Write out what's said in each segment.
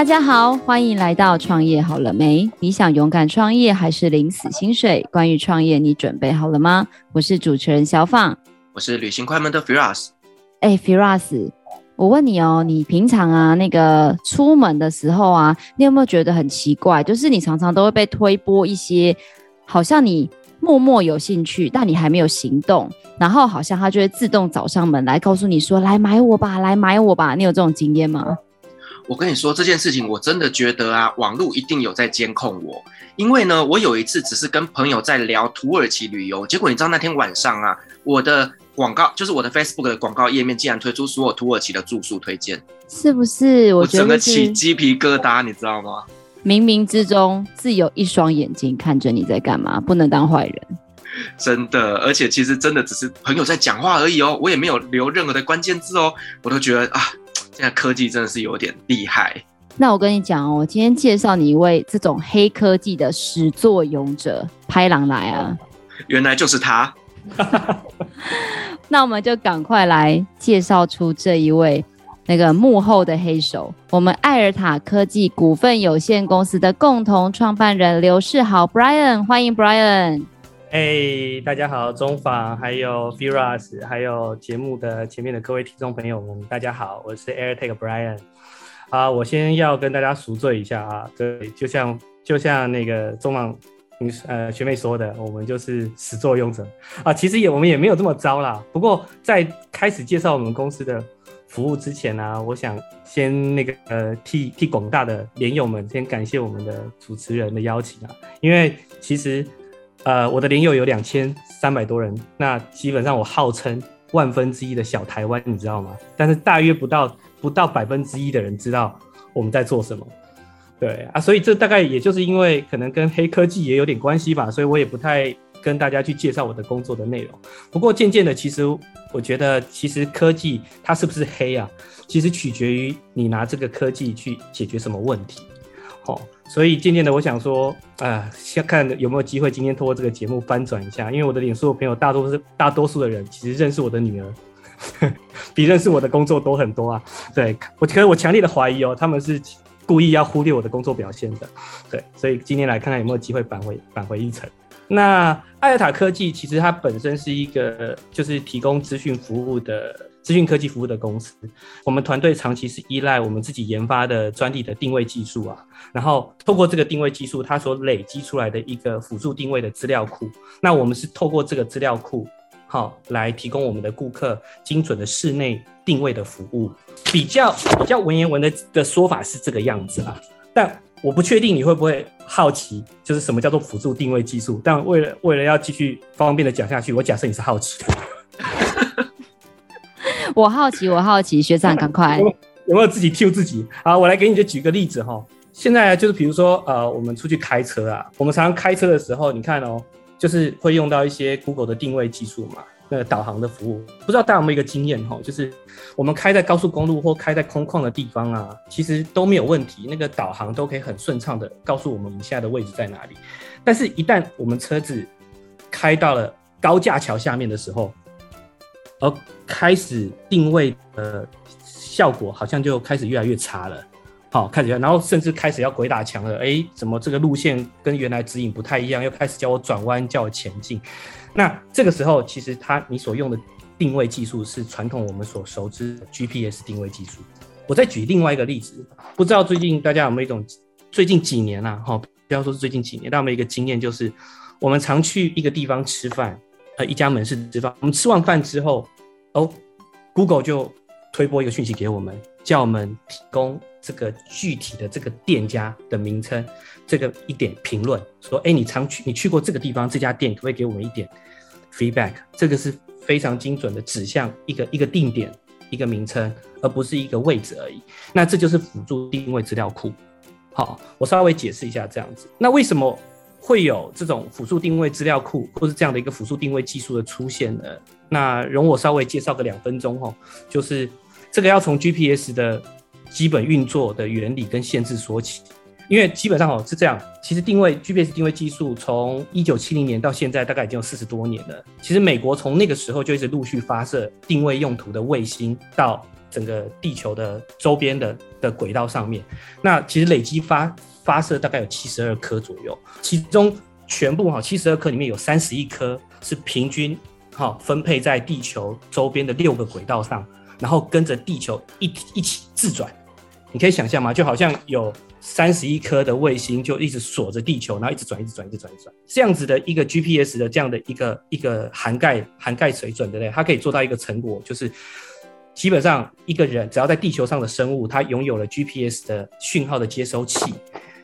大家好，欢迎来到创业好了没？你想勇敢创业还是领死薪水？关于创业，你准备好了吗？我是主持人小放，我是旅行快门的 Firas。哎，Firas，我问你哦，你平常啊那个出门的时候啊，你有没有觉得很奇怪？就是你常常都会被推播一些，好像你默默有兴趣，但你还没有行动，然后好像他就会自动找上门来告诉你说：“来买我吧，来买我吧。”你有这种经验吗？我跟你说这件事情，我真的觉得啊，网络一定有在监控我。因为呢，我有一次只是跟朋友在聊土耳其旅游，结果你知道那天晚上啊，我的广告就是我的 Facebook 的广告页面竟然推出所有土耳其的住宿推荐，是不是？我觉得我整个起鸡皮疙瘩，你知道吗？冥冥之中自有一双眼睛看着你在干嘛，不能当坏人。真的，而且其实真的只是朋友在讲话而已哦，我也没有留任何的关键字哦，我都觉得啊。现在科技真的是有点厉害。那我跟你讲哦，我今天介绍你一位这种黑科技的始作俑者，拍狼来啊！原来就是他。那我们就赶快来介绍出这一位那个幕后的黑手，我们艾尔塔科技股份有限公司的共同创办人刘世豪 Brian，欢迎 Brian。哎大家好，中访还有 Firas，还有节目的前面的各位听众朋友们，大家好，我是 AirTag Brian。啊，我先要跟大家赎罪一下啊，对，就像就像那个中访呃学妹说的，我们就是始作俑者啊，其实也我们也没有这么糟啦。不过在开始介绍我们公司的服务之前呢、啊，我想先那个呃替替广大的连友们先感谢我们的主持人的邀请啊，因为其实。呃，我的连友有两千三百多人，那基本上我号称万分之一的小台湾，你知道吗？但是大约不到不到百分之一的人知道我们在做什么，对啊，所以这大概也就是因为可能跟黑科技也有点关系吧，所以我也不太跟大家去介绍我的工作的内容。不过渐渐的，其实我觉得，其实科技它是不是黑啊？其实取决于你拿这个科技去解决什么问题。好，所以渐渐的，我想说，啊，先看有没有机会今天通过这个节目翻转一下，因为我的脸书的朋友大多是大多数的人，其实认识我的女儿，比认识我的工作多很多啊。对，我可是我强烈的怀疑哦，他们是故意要忽略我的工作表现的。对，所以今天来看看有没有机会返回返回一层。那艾尔塔科技其实它本身是一个就是提供资讯服务的。资讯科技服务的公司，我们团队长期是依赖我们自己研发的专利的定位技术啊，然后透过这个定位技术，它所累积出来的一个辅助定位的资料库，那我们是透过这个资料库，好来提供我们的顾客精准的室内定位的服务。比较比较文言文的的说法是这个样子啊，但我不确定你会不会好奇，就是什么叫做辅助定位技术。但为了为了要继续方便的讲下去，我假设你是好奇。我好奇，我好奇，学长赶快 有，有没有自己 Q 自己？好，我来给你就举个例子哈。现在就是比如说呃，我们出去开车啊，我们常常开车的时候，你看哦，就是会用到一些 Google 的定位技术嘛，那个导航的服务。不知道大家有没有一个经验哈，就是我们开在高速公路或开在空旷的地方啊，其实都没有问题，那个导航都可以很顺畅的告诉我们你现在的位置在哪里。但是，一旦我们车子开到了高架桥下面的时候，而开始定位的效果好像就开始越来越差了，好，开始，然后甚至开始要鬼打墙了，哎，怎么这个路线跟原来指引不太一样？又开始叫我转弯，叫我前进。那这个时候，其实它你所用的定位技术是传统我们所熟知的 GPS 定位技术。我再举另外一个例子，不知道最近大家有没有一种，最近几年啊，哈，不要说是最近几年，但我们一个经验就是，我们常去一个地方吃饭。一家门市吃饭，我们吃完饭之后，哦，Google 就推播一个讯息给我们，叫我们提供这个具体的这个店家的名称，这个一点评论，说，哎，你常去，你去过这个地方，这家店可不可以给我们一点 feedback？这个是非常精准的指向一个一个定点，一个名称，而不是一个位置而已。那这就是辅助定位资料库。好，我稍微解释一下这样子。那为什么？会有这种辅助定位资料库，或是这样的一个辅助定位技术的出现呢？那容我稍微介绍个两分钟哈，就是这个要从 GPS 的基本运作的原理跟限制说起，因为基本上哦是这样，其实定位 GPS 定位技术从一九七零年到现在大概已经有四十多年了。其实美国从那个时候就一直陆续发射定位用途的卫星到整个地球的周边的的轨道上面。那其实累积发发射大概有七十二颗左右，其中全部哈七十二颗里面有三十一颗是平均哈分配在地球周边的六个轨道上，然后跟着地球一一起自转。你可以想象吗？就好像有三十一颗的卫星就一直锁着地球，然后一直转，一直转，一直转，一直转，这样子的一个 GPS 的这样的一个一个涵盖涵盖水准，对不对？它可以做到一个成果，就是基本上一个人只要在地球上的生物，它拥有了 GPS 的讯号的接收器，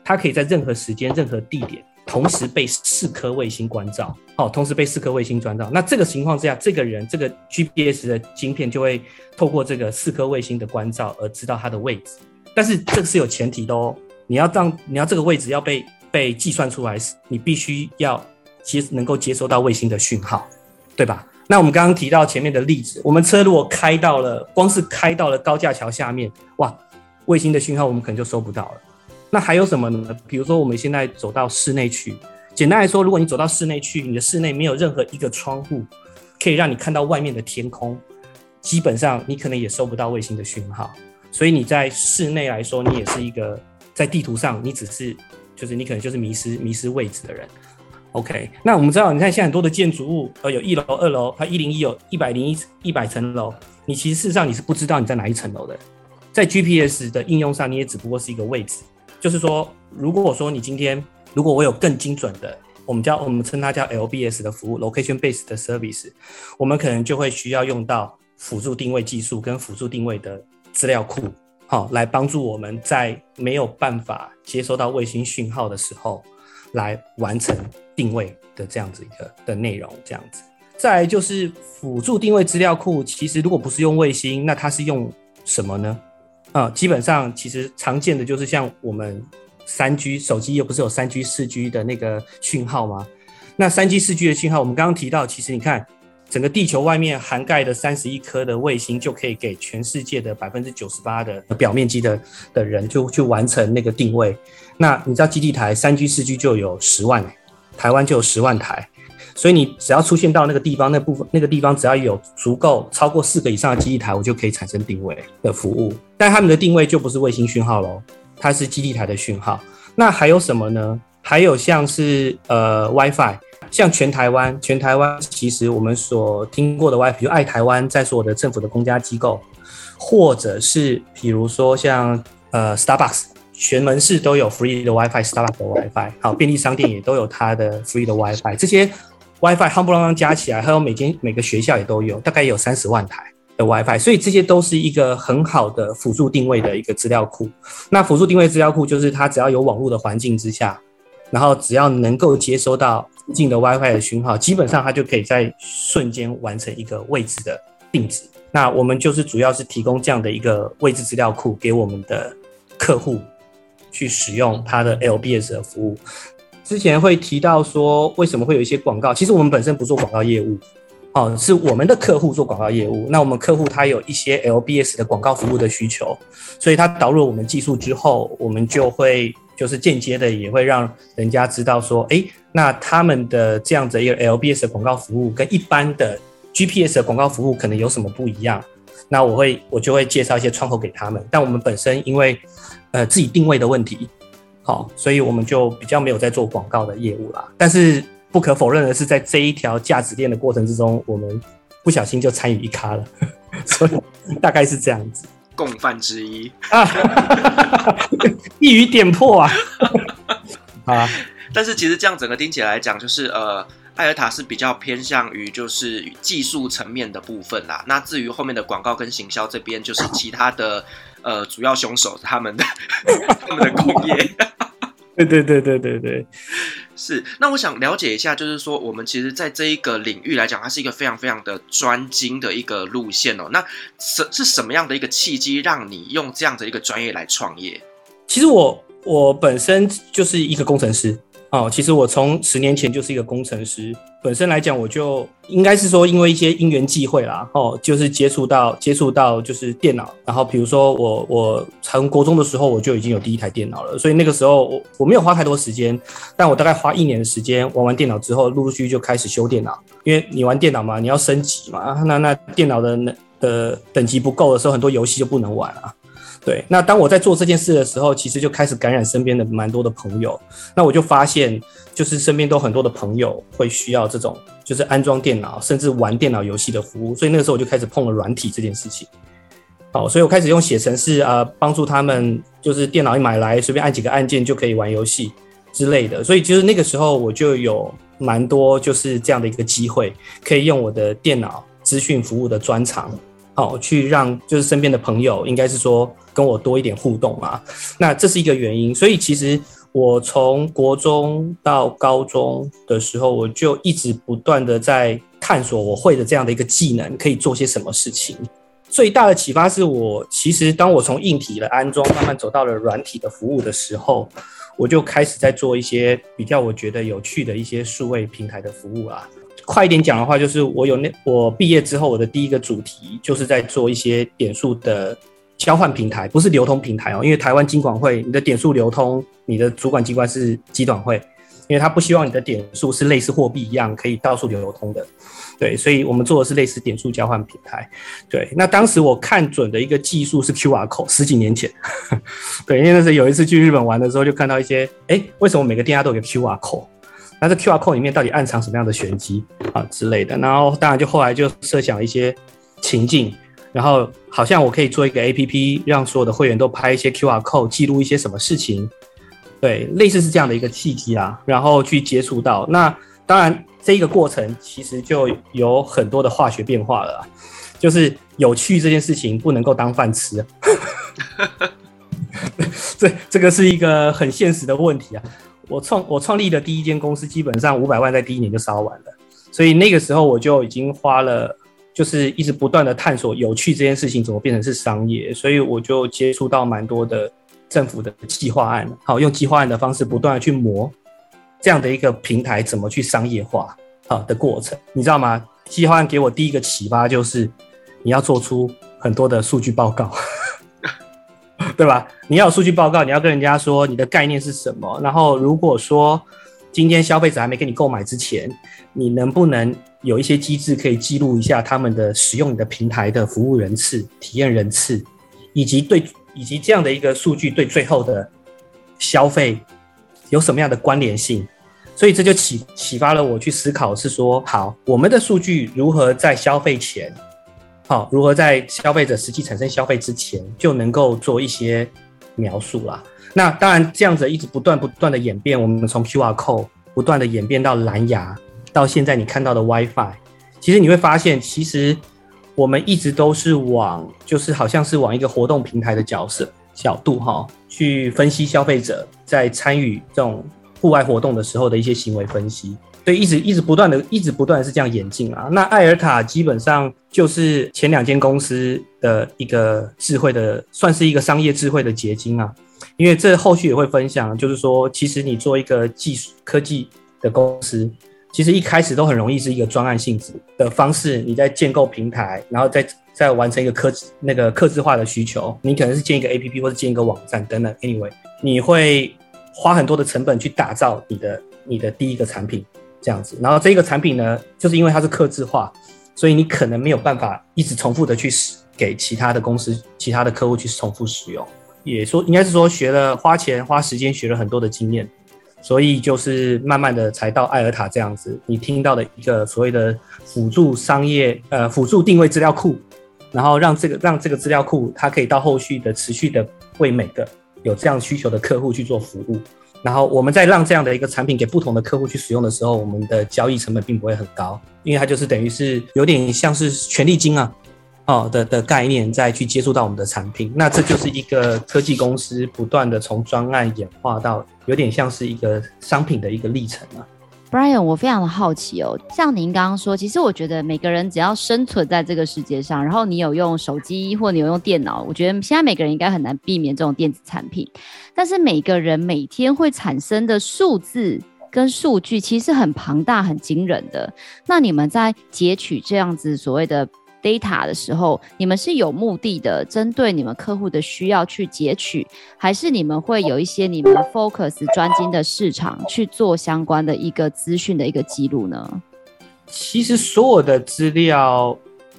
它可以在任何时间、任何地点，同时被四颗卫星关照。哦，同时被四颗卫星关照。那这个情况之下，这个人这个 GPS 的晶片就会透过这个四颗卫星的关照而知道它的位置。但是这个是有前提的哦，你要让你要这个位置要被被计算出来，你必须要接能够接收到卫星的讯号，对吧？那我们刚刚提到前面的例子，我们车如果开到了，光是开到了高架桥下面，哇，卫星的讯号我们可能就收不到了。那还有什么呢？比如说我们现在走到室内去，简单来说，如果你走到室内去，你的室内没有任何一个窗户可以让你看到外面的天空，基本上你可能也收不到卫星的讯号。所以你在室内来说，你也是一个在地图上，你只是就是你可能就是迷失迷失位置的人。OK，那我们知道，你看现在很多的建筑物，呃，有一楼、二楼，它一零一有一百零一一百层楼，你其实事实上你是不知道你在哪一层楼的。在 GPS 的应用上，你也只不过是一个位置。就是说，如果我说你今天，如果我有更精准的，我们叫我们称它叫 LBS 的服务 （Location Based Service），我们可能就会需要用到辅助定位技术跟辅助定位的。资料库，好，来帮助我们在没有办法接收到卫星讯号的时候，来完成定位的这样子一个的内容，这样子。再来就是辅助定位资料库，其实如果不是用卫星，那它是用什么呢？啊，基本上其实常见的就是像我们三 G 手机，又不是有三 G、四 G 的那个讯号吗？那三 G、四 G 的讯号，我们刚刚提到，其实你看。整个地球外面涵盖的三十一颗的卫星，就可以给全世界的百分之九十八的表面积的的人就去完成那个定位。那你知道基地台三 G 四 G 就有十万，台湾就有十万台，所以你只要出现到那个地方，那部分那个地方只要有足够超过四个以上的基地台，我就可以产生定位的服务。但他们的定位就不是卫星讯号喽，它是基地台的讯号。那还有什么呢？还有像是呃 WiFi。像全台湾，全台湾其实我们所听过的 WiFi，就爱台湾，在所有的政府的公家机构，或者是比如说像呃 Starbucks，全门市都有 free 的 WiFi，Starbucks 的 WiFi，好，便利商店也都有它的 free 的 WiFi，这些 WiFi 夯不啷当加起来，还有每间每个学校也都有，大概有三十万台的 WiFi，所以这些都是一个很好的辅助定位的一个资料库。那辅助定位资料库就是它只要有网络的环境之下。然后只要能够接收到附近的 WiFi 的讯号，基本上它就可以在瞬间完成一个位置的定址。那我们就是主要是提供这样的一个位置资料库给我们的客户去使用它的 LBS 的服务。之前会提到说，为什么会有一些广告？其实我们本身不做广告业务，哦，是我们的客户做广告业务。那我们客户他有一些 LBS 的广告服务的需求，所以他导入我们技术之后，我们就会。就是间接的也会让人家知道说，哎，那他们的这样子一个 LBS 的广告服务跟一般的 GPS 的广告服务可能有什么不一样？那我会我就会介绍一些窗口给他们。但我们本身因为呃自己定位的问题，好，所以我们就比较没有在做广告的业务啦。但是不可否认的是，在这一条价值链的过程之中，我们不小心就参与一咖了，所以大概是这样子。共犯之一啊，一语点破啊！啊，但是其实这样整个听起来来讲，就是呃，艾尔塔是比较偏向于就是技术层面的部分啦。那至于后面的广告跟行销这边，就是其他的呃主要凶手他们的 他们的工业。对对对对对对，是。那我想了解一下，就是说，我们其实，在这一个领域来讲，它是一个非常非常的专精的一个路线哦。那什是什么样的一个契机，让你用这样的一个专业来创业？其实我我本身就是一个工程师。哦，其实我从十年前就是一个工程师，本身来讲，我就应该是说，因为一些因缘际会啦，哦，就是接触到接触到就是电脑，然后比如说我我从国中的时候我就已经有第一台电脑了，所以那个时候我我没有花太多时间，但我大概花一年的时间玩完电脑之后，陆陆续续就开始修电脑，因为你玩电脑嘛，你要升级嘛，那那电脑的的等级不够的时候，很多游戏就不能玩了。对，那当我在做这件事的时候，其实就开始感染身边的蛮多的朋友。那我就发现，就是身边都很多的朋友会需要这种，就是安装电脑，甚至玩电脑游戏的服务。所以那个时候我就开始碰了软体这件事情。好，所以我开始用写程式啊，帮助他们，就是电脑一买来，随便按几个按键就可以玩游戏之类的。所以就是那个时候我就有蛮多就是这样的一个机会，可以用我的电脑资讯服务的专长。好，去让就是身边的朋友，应该是说跟我多一点互动嘛。那这是一个原因，所以其实我从国中到高中的时候，我就一直不断的在探索我会的这样的一个技能可以做些什么事情。最大的启发是我其实当我从硬体的安装慢慢走到了软体的服务的时候，我就开始在做一些比较我觉得有趣的一些数位平台的服务啊。快一点讲的话，就是我有那我毕业之后，我的第一个主题就是在做一些点数的交换平台，不是流通平台哦，因为台湾金管会，你的点数流通，你的主管机关是机管会，因为他不希望你的点数是类似货币一样可以到处流通的，对，所以我们做的是类似点数交换平台，对，那当时我看准的一个技术是 QR code，十几年前，对，因为那时候有一次去日本玩的时候，就看到一些，哎，为什么每个店家都有个 QR code？那这 QR code 里面到底暗藏什么样的玄机啊之类的？然后当然就后来就设想一些情境，然后好像我可以做一个 APP，让所有的会员都拍一些 QR code，记录一些什么事情，对，类似是这样的一个契机啊，然后去接触到。那当然这一个过程其实就有很多的化学变化了，就是有趣这件事情不能够当饭吃，这这个是一个很现实的问题啊。我创我创立的第一间公司，基本上五百万在第一年就烧完了，所以那个时候我就已经花了，就是一直不断的探索有趣这件事情怎么变成是商业，所以我就接触到蛮多的政府的计划案，好，用计划案的方式不断的去磨这样的一个平台怎么去商业化啊的过程，你知道吗？计划案给我第一个启发就是你要做出很多的数据报告。对吧？你要有数据报告，你要跟人家说你的概念是什么。然后，如果说今天消费者还没给你购买之前，你能不能有一些机制可以记录一下他们的使用你的平台的服务人次、体验人次，以及对以及这样的一个数据对最后的消费有什么样的关联性？所以这就启启发了我去思考，是说好，我们的数据如何在消费前。好，如何在消费者实际产生消费之前就能够做一些描述啦？那当然，这样子一直不断不断的演变，我们从 QR code 不断的演变到蓝牙，到现在你看到的 WiFi，其实你会发现，其实我们一直都是往，就是好像是往一个活动平台的角色角度哈，去分析消费者在参与这种户外活动的时候的一些行为分析。所以一直一直不断的，一直不断的是这样演进啊。那艾尔塔基本上就是前两间公司的一个智慧的，算是一个商业智慧的结晶啊。因为这后续也会分享，就是说，其实你做一个技术科技的公司，其实一开始都很容易是一个专案性质的方式。你在建构平台，然后再再完成一个科那个客制化的需求，你可能是建一个 APP 或者建一个网站等等。Anyway，你会花很多的成本去打造你的你的第一个产品。这样子，然后这个产品呢，就是因为它是刻制化，所以你可能没有办法一直重复的去使给其他的公司、其他的客户去重复使用。也说应该是说学了花钱花时间学了很多的经验，所以就是慢慢的才到艾尔塔这样子。你听到的一个所谓的辅助商业呃辅助定位资料库，然后让这个让这个资料库它可以到后续的持续的为每个有这样需求的客户去做服务。然后我们再让这样的一个产品给不同的客户去使用的时候，我们的交易成本并不会很高，因为它就是等于是有点像是权利金啊，哦的的概念再去接触到我们的产品，那这就是一个科技公司不断的从专案演化到有点像是一个商品的一个历程啊。Brian，我非常的好奇哦，像您刚刚说，其实我觉得每个人只要生存在这个世界上，然后你有用手机或你有用电脑，我觉得现在每个人应该很难避免这种电子产品。但是每个人每天会产生的数字跟数据其实很庞大、很惊人的。那你们在截取这样子所谓的 data 的时候，你们是有目的的，针对你们客户的需要去截取，还是你们会有一些你们 focus 专精的市场去做相关的一个资讯的一个记录呢？其实所有的资料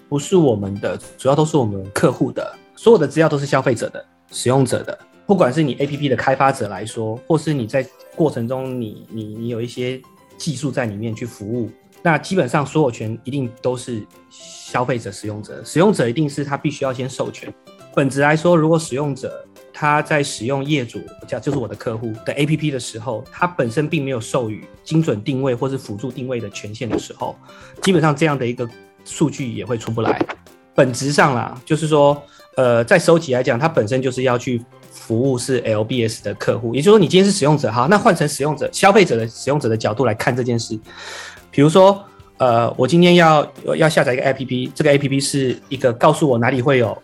不是我们的，主要都是我们客户的，所有的资料都是消费者的、使用者的。不管是你 APP 的开发者来说，或是你在过程中你你你有一些技术在里面去服务，那基本上所有权一定都是消费者、使用者。使用者一定是他必须要先授权。本质来说，如果使用者他在使用业主，叫就是我的客户的 APP 的时候，他本身并没有授予精准定位或是辅助定位的权限的时候，基本上这样的一个数据也会出不来。本质上啦，就是说，呃，在收集来讲，它本身就是要去服务是 LBS 的客户，也就是说，你今天是使用者，哈，那换成使用者、消费者的使用者的角度来看这件事。比如说，呃，我今天要要下载一个 APP，这个 APP 是一个告诉我哪里会有。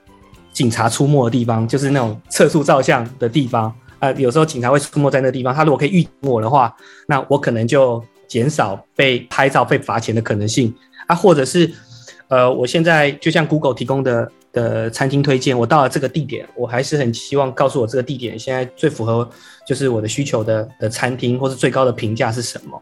警察出没的地方，就是那种测速照相的地方啊、呃。有时候警察会出没在那地方，他如果可以预警我的话，那我可能就减少被拍照、被罚钱的可能性啊。或者是，呃，我现在就像 Google 提供的的餐厅推荐，我到了这个地点，我还是很希望告诉我这个地点现在最符合就是我的需求的的餐厅，或是最高的评价是什么？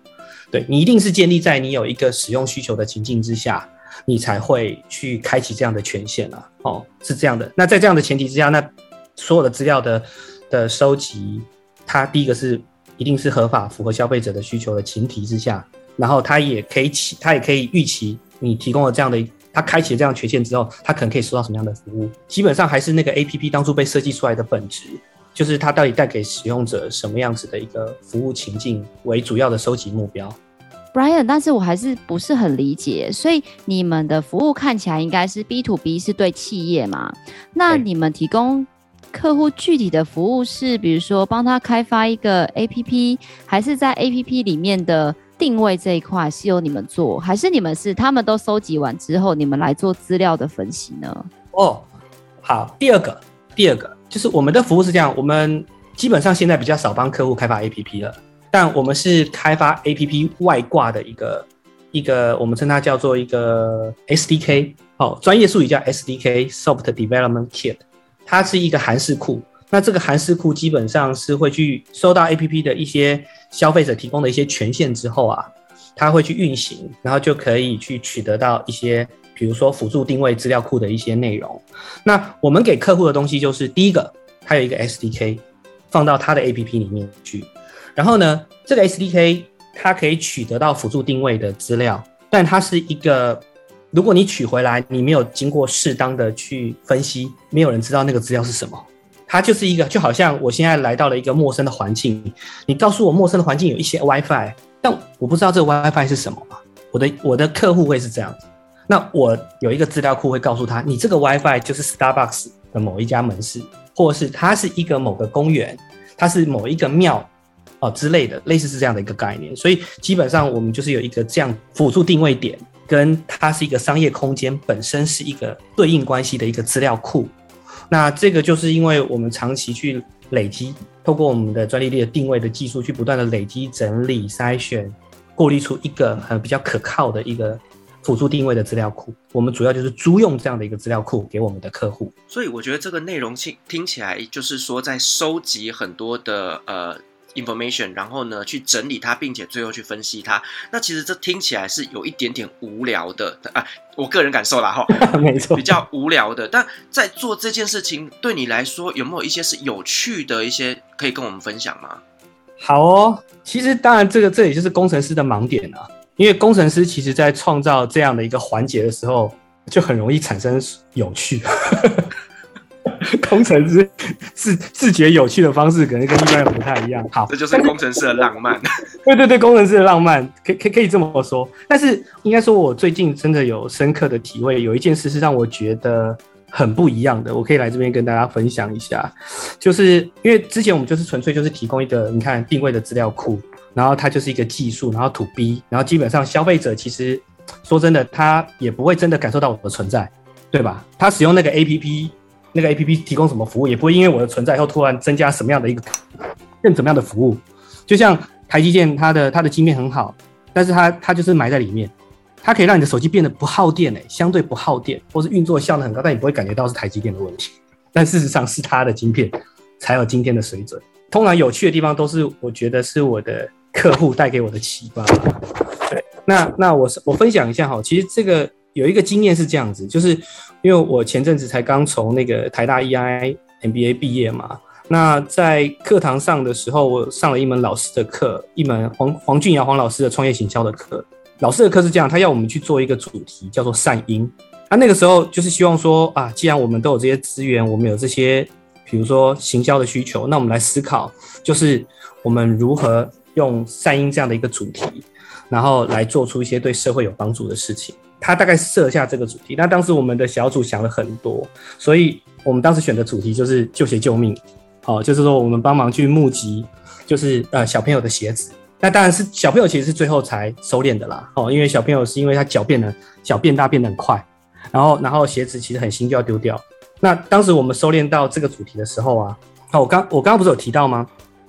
对，你一定是建立在你有一个使用需求的情境之下。你才会去开启这样的权限啊，哦，是这样的。那在这样的前提之下，那所有的资料的的收集，它第一个是一定是合法、符合消费者的需求的前提之下，然后它也可以起，它也可以预期你提供了这样的，它开启了这样权限之后，它可能可以收到什么样的服务。基本上还是那个 APP 当初被设计出来的本质，就是它到底带给使用者什么样子的一个服务情境为主要的收集目标。Brian，但是我还是不是很理解，所以你们的服务看起来应该是 B to B，是对企业嘛？那你们提供客户具体的服务是，比如说帮他开发一个 APP，还是在 APP 里面的定位这一块是由你们做，还是你们是他们都收集完之后，你们来做资料的分析呢？哦，好，第二个，第二个就是我们的服务是这样，我们基本上现在比较少帮客户开发 APP 了。但我们是开发 APP 外挂的一个一个，我们称它叫做一个 SDK，哦，专业术语叫 SDK（Soft Development Kit），它是一个韩式库。那这个韩式库基本上是会去收到 APP 的一些消费者提供的一些权限之后啊，它会去运行，然后就可以去取得到一些，比如说辅助定位资料库的一些内容。那我们给客户的东西就是第一个，它有一个 SDK，放到它的 APP 里面去。然后呢，这个 SDK 它可以取得到辅助定位的资料，但它是一个，如果你取回来，你没有经过适当的去分析，没有人知道那个资料是什么。它就是一个，就好像我现在来到了一个陌生的环境，你告诉我陌生的环境有一些 WiFi，但我不知道这个 WiFi 是什么嘛。我的我的客户会是这样子，那我有一个资料库会告诉他，你这个 WiFi 就是 Starbucks 的某一家门市，或者是它是一个某个公园，它是某一个庙。哦，之类的，类似是这样的一个概念，所以基本上我们就是有一个这样辅助定位点，跟它是一个商业空间本身是一个对应关系的一个资料库。那这个就是因为我们长期去累积，透过我们的专利的定位的技术，去不断的累积、整理、筛选、过滤出一个很比较可靠的一个辅助定位的资料库。我们主要就是租用这样的一个资料库给我们的客户。所以我觉得这个内容听听起来就是说在收集很多的呃。information，然后呢，去整理它，并且最后去分析它。那其实这听起来是有一点点无聊的啊，我个人感受啦哈，没错，比较无聊的。但在做这件事情，对你来说有没有一些是有趣的一些可以跟我们分享吗？好哦，其实当然这个这也就是工程师的盲点啊，因为工程师其实在创造这样的一个环节的时候，就很容易产生有趣。工程师自自觉有趣的方式，可能跟一般人不太一样。好，这就是工程师的浪漫。对对对，工程师的浪漫，可可可以这么说。但是应该说，我最近真的有深刻的体会，有一件事是让我觉得很不一样的。我可以来这边跟大家分享一下，就是因为之前我们就是纯粹就是提供一个你看定位的资料库，然后它就是一个技术，然后 to B，然后基本上消费者其实说真的，他也不会真的感受到我的存在，对吧？他使用那个 APP。那个 A P P 提供什么服务，也不会因为我的存在后突然增加什么样的一个更怎么样的服务。就像台积电，它的它的晶片很好，但是它它就是埋在里面，它可以让你的手机变得不耗电诶，相对不耗电，或是运作效能很高，但你不会感觉到是台积电的问题。但事实上是它的晶片才有今天的水准。通常有趣的地方都是我觉得是我的客户带给我的启发。对，那那我我分享一下哈，其实这个有一个经验是这样子，就是因为我前阵子才刚从那个台大 EI MBA 毕业嘛，那在课堂上的时候，我上了一门老师的课，一门黄黄俊尧黄老师的创业行销的课。老师的课是这样，他要我们去做一个主题，叫做善因。他那个时候就是希望说啊，既然我们都有这些资源，我们有这些，比如说行销的需求，那我们来思考，就是我们如何用善因这样的一个主题，然后来做出一些对社会有帮助的事情。他大概设下这个主题，那当时我们的小组想了很多，所以我们当时选的主题就是旧鞋救命，哦，就是说我们帮忙去募集，就是呃小朋友的鞋子。那当然是小朋友其实是最后才收敛的啦，哦，因为小朋友是因为他脚变得小变大变得很快，然后然后鞋子其实很新就要丢掉。那当时我们收敛到这个主题的时候啊，哦，我刚我刚刚不是有提到吗？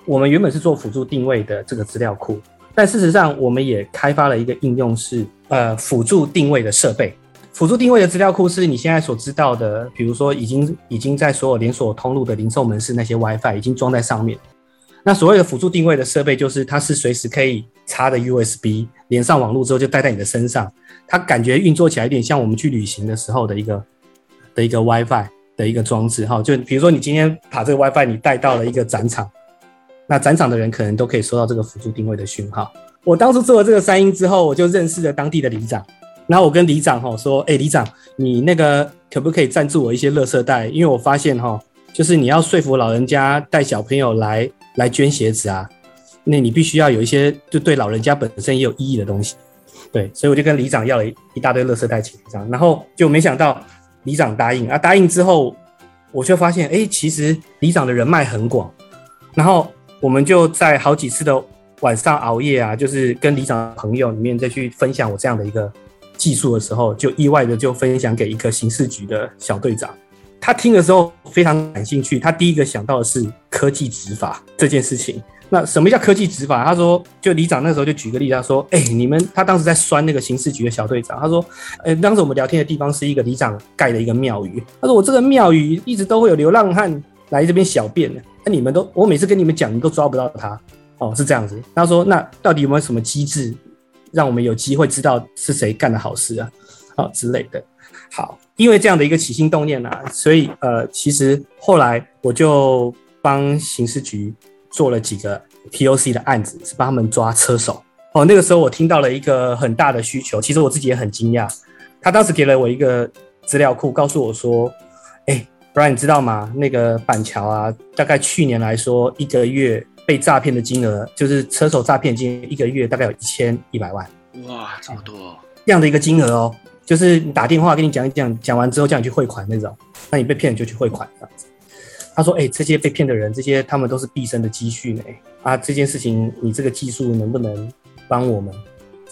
我们原本是做辅助定位的这个资料库。但事实上，我们也开发了一个应用，是呃辅助定位的设备。辅助定位的资料库是你现在所知道的，比如说已经已经在所有连锁通路的零售门市那些 WiFi 已经装在上面。那所谓的辅助定位的设备，就是它是随时可以插的 USB，连上网络之后就带在你的身上。它感觉运作起来有点像我们去旅行的时候的一个的一个 WiFi 的一个装置哈。就比如说你今天把这个 WiFi 你带到了一个展场。那展场的人可能都可以收到这个辅助定位的讯号。我当初做了这个善因之后，我就认识了当地的里长。然后我跟里长哈说：“哎、欸，里长，你那个可不可以赞助我一些垃圾袋？因为我发现哈，就是你要说服老人家带小朋友来来捐鞋子啊，那你必须要有一些就对老人家本身也有意义的东西。对，所以我就跟里长要了一大堆垃圾袋钱，这样。然后就没想到里长答应啊，答应之后，我就发现哎、欸，其实里长的人脉很广，然后。我们就在好几次的晚上熬夜啊，就是跟里长朋友里面再去分享我这样的一个技术的时候，就意外的就分享给一个刑事局的小队长。他听的时候非常感兴趣，他第一个想到的是科技执法这件事情。那什么叫科技执法？他说，就里长那时候就举个例子，他说：“哎、你们他当时在酸那个刑事局的小队长。他说：‘呃、欸，当时我们聊天的地方是一个里长盖的一个庙宇。’他说：‘我这个庙宇一直都会有流浪汉来这边小便的。’那你们都，我每次跟你们讲，你都抓不到他，哦，是这样子。他说，那到底有没有什么机制，让我们有机会知道是谁干的好事啊，好、之类的。好，因为这样的一个起心动念啊，所以呃，其实后来我就帮刑事局做了几个 POC 的案子，是帮他们抓车手。哦，那个时候我听到了一个很大的需求，其实我自己也很惊讶。他当时给了我一个资料库，告诉我说，不然你知道吗？那个板桥啊，大概去年来说，一个月被诈骗的金额，就是车手诈骗金，一个月大概有一千一百万。哇，这么多！这样的一个金额哦，就是你打电话跟你讲一讲，讲完之后叫你去汇款那种，那你被骗你就去汇款这样子。他说：“哎、欸，这些被骗的人，这些他们都是毕生的积蓄呢。啊，这件事情你这个技术能不能帮我们？”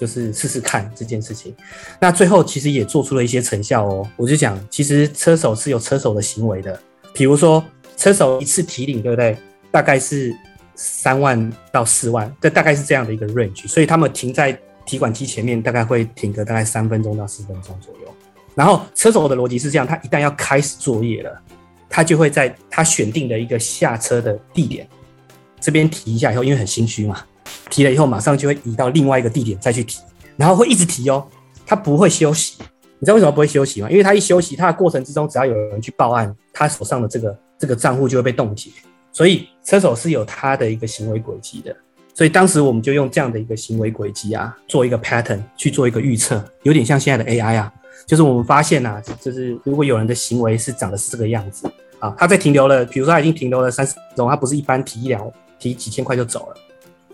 就是试试看这件事情，那最后其实也做出了一些成效哦。我就讲，其实车手是有车手的行为的，比如说车手一次提领，对不对？大概是三万到四万，这大概是这样的一个 range。所以他们停在提款机前面，大概会停个大概三分钟到四分钟左右。然后车手的逻辑是这样，他一旦要开始作业了，他就会在他选定的一个下车的地点这边提一下，以后因为很心虚嘛。提了以后，马上就会移到另外一个地点再去提，然后会一直提哦，他不会休息。你知道为什么不会休息吗？因为他一休息，他的过程之中，只要有人去报案，他手上的这个这个账户就会被冻结。所以车手是有他的一个行为轨迹的。所以当时我们就用这样的一个行为轨迹啊，做一个 pattern 去做一个预测，有点像现在的 AI 啊，就是我们发现啊，就是如果有人的行为是长得是这个样子啊，他在停留了，比如说他已经停留了三十分钟，他不是一般提一两提几千块就走了。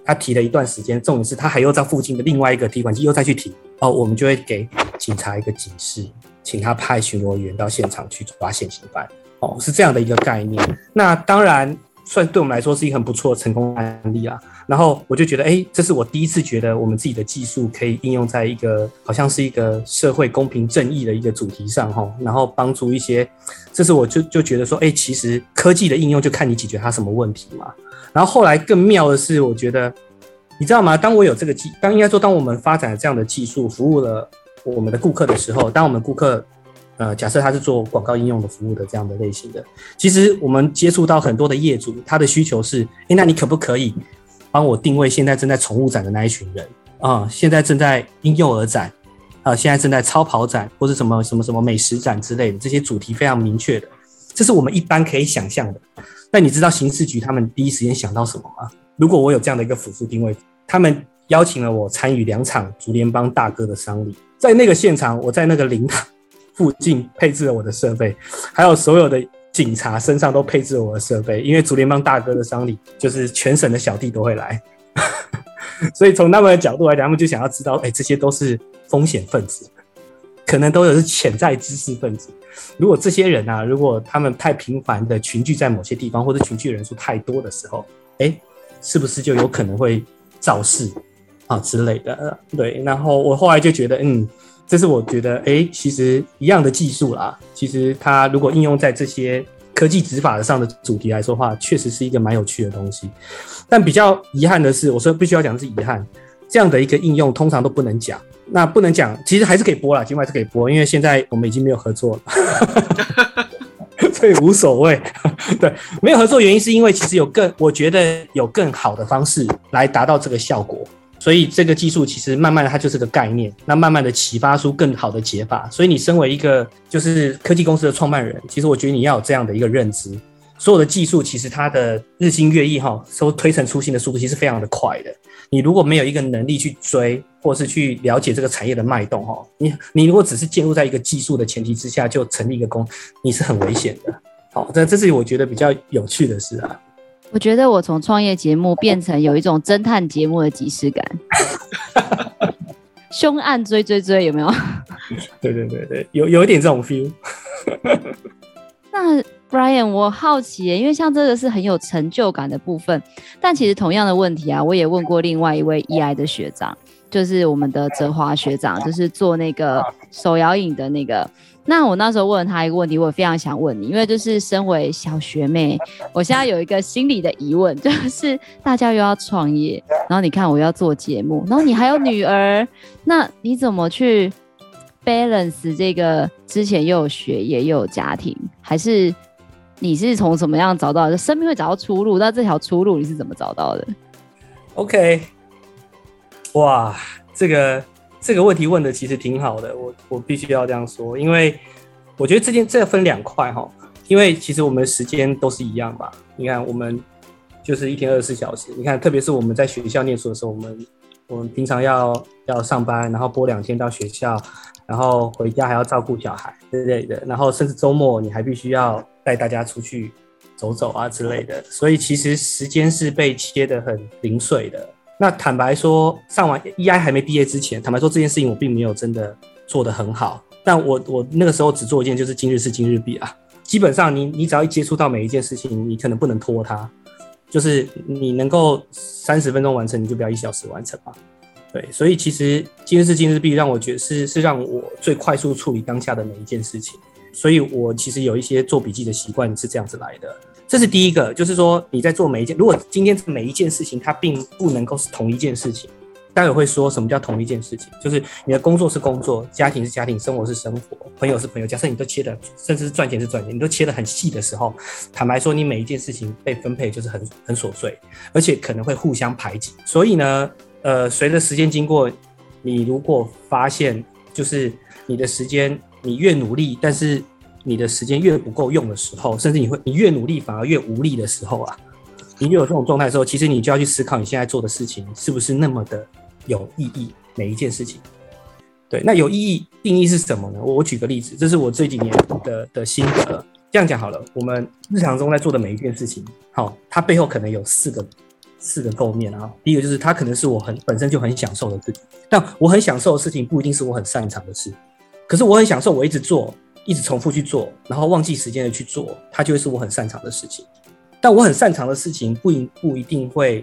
他提了一段时间，重点是他还又在附近的另外一个提款机又再去提哦，我们就会给警察一个警示，请他派巡逻员到现场去抓现行犯哦，是这样的一个概念。那当然算对我们来说是一个很不错的成功案例啊。然后我就觉得，哎，这是我第一次觉得我们自己的技术可以应用在一个好像是一个社会公平正义的一个主题上哈，然后帮助一些，这是我就就觉得说，哎，其实科技的应用就看你解决它什么问题嘛。然后后来更妙的是，我觉得，你知道吗？当我有这个技，当应该说，当我们发展了这样的技术，服务了我们的顾客的时候，当我们顾客，呃，假设他是做广告应用的服务的这样的类型的，其实我们接触到很多的业主，他的需求是，诶，那你可不可以帮我定位现在正在宠物展的那一群人啊？现在正在婴幼儿展，呃，现在正在超跑展或者什么什么什么美食展之类的，这些主题非常明确的，这是我们一般可以想象的。但你知道刑事局他们第一时间想到什么吗？如果我有这样的一个辅助定位，他们邀请了我参与两场竹联帮大哥的商礼，在那个现场，我在那个灵堂附近配置了我的设备，还有所有的警察身上都配置了我的设备，因为竹联帮大哥的丧礼就是全省的小弟都会来。所以从他们的角度来讲，他们就想要知道，哎、这些都是风险分子，可能都有是潜在知识分子。如果这些人啊，如果他们太频繁的群聚在某些地方，或者群聚人数太多的时候，哎、是不是就有可能会肇事啊之类的？对。然后我后来就觉得，嗯，这是我觉得，哎、其实一样的技术啦，其实它如果应用在这些。科技执法上的主题来说的话，确实是一个蛮有趣的东西。但比较遗憾的是，我说必须要讲的是遗憾，这样的一个应用通常都不能讲。那不能讲，其实还是可以播啦，今晚是可以播，因为现在我们已经没有合作了，所以无所谓。对，没有合作原因是因为其实有更，我觉得有更好的方式来达到这个效果。所以这个技术其实慢慢的它就是个概念，那慢慢的启发出更好的解法。所以你身为一个就是科技公司的创办人，其实我觉得你要有这样的一个认知，所有的技术其实它的日新月异哈，说推陈出新的速度其实非常的快的。你如果没有一个能力去追，或是去了解这个产业的脉动哈，你你如果只是建立在一个技术的前提之下就成立一个公，你是很危险的。好，这这是我觉得比较有趣的事啊。我觉得我从创业节目变成有一种侦探节目的即视感，凶案追追追，有没有？对对对对，有有一点这种 feel。那 Brian，我好奇耶，因为像这个是很有成就感的部分，但其实同样的问题啊，我也问过另外一位 EI 的学长，就是我们的泽华学长，就是做那个手摇影的那个。那我那时候问了他一个问题，我非常想问你，因为就是身为小学妹，我现在有一个心理的疑问，就是大家又要创业，然后你看我要做节目，然后你还有女儿，那你怎么去 balance 这个？之前又有学业又有家庭，还是你是从什么样找到的？生命会找到出路，那这条出路你是怎么找到的？OK，哇，这个。这个问题问的其实挺好的，我我必须要这样说，因为我觉得这件这分两块哈，因为其实我们时间都是一样吧。你看，我们就是一天二十四小时。你看，特别是我们在学校念书的时候，我们我们平常要要上班，然后播两天到学校，然后回家还要照顾小孩之类的，然后甚至周末你还必须要带大家出去走走啊之类的，所以其实时间是被切得很零碎的。那坦白说，上完 EI 还没毕业之前，坦白说这件事情我并没有真的做得很好。但我我那个时候只做一件，就是今日事今日毕啊。基本上你你只要一接触到每一件事情，你可能不能拖它，就是你能够三十分钟完成，你就不要一小时完成嘛。对，所以其实今日事今日毕让我觉得是是让我最快速处理当下的每一件事情。所以我其实有一些做笔记的习惯是这样子来的。这是第一个，就是说你在做每一件，如果今天每一件事情它并不能够是同一件事情，待会会说什么叫同一件事情，就是你的工作是工作，家庭是家庭，生活是生活，朋友是朋友。假设你都切的，甚至是赚钱是赚钱，你都切得很细的时候，坦白说，你每一件事情被分配就是很很琐碎，而且可能会互相排挤。所以呢，呃，随着时间经过，你如果发现就是你的时间你越努力，但是你的时间越不够用的时候，甚至你会你越努力反而越无力的时候啊，你越有这种状态的时候，其实你就要去思考你现在做的事情是不是那么的有意义。每一件事情，对，那有意义定义是什么呢？我我举个例子，这是我这几年的的心得。这样讲好了，我们日常中在做的每一件事情，好，它背后可能有四个四个构面啊。第一个就是它可能是我很本身就很享受的事情，但我很享受的事情不一定是我很擅长的事，可是我很享受，我一直做。一直重复去做，然后忘记时间的去做，它就会是我很擅长的事情。但我很擅长的事情不一不一定会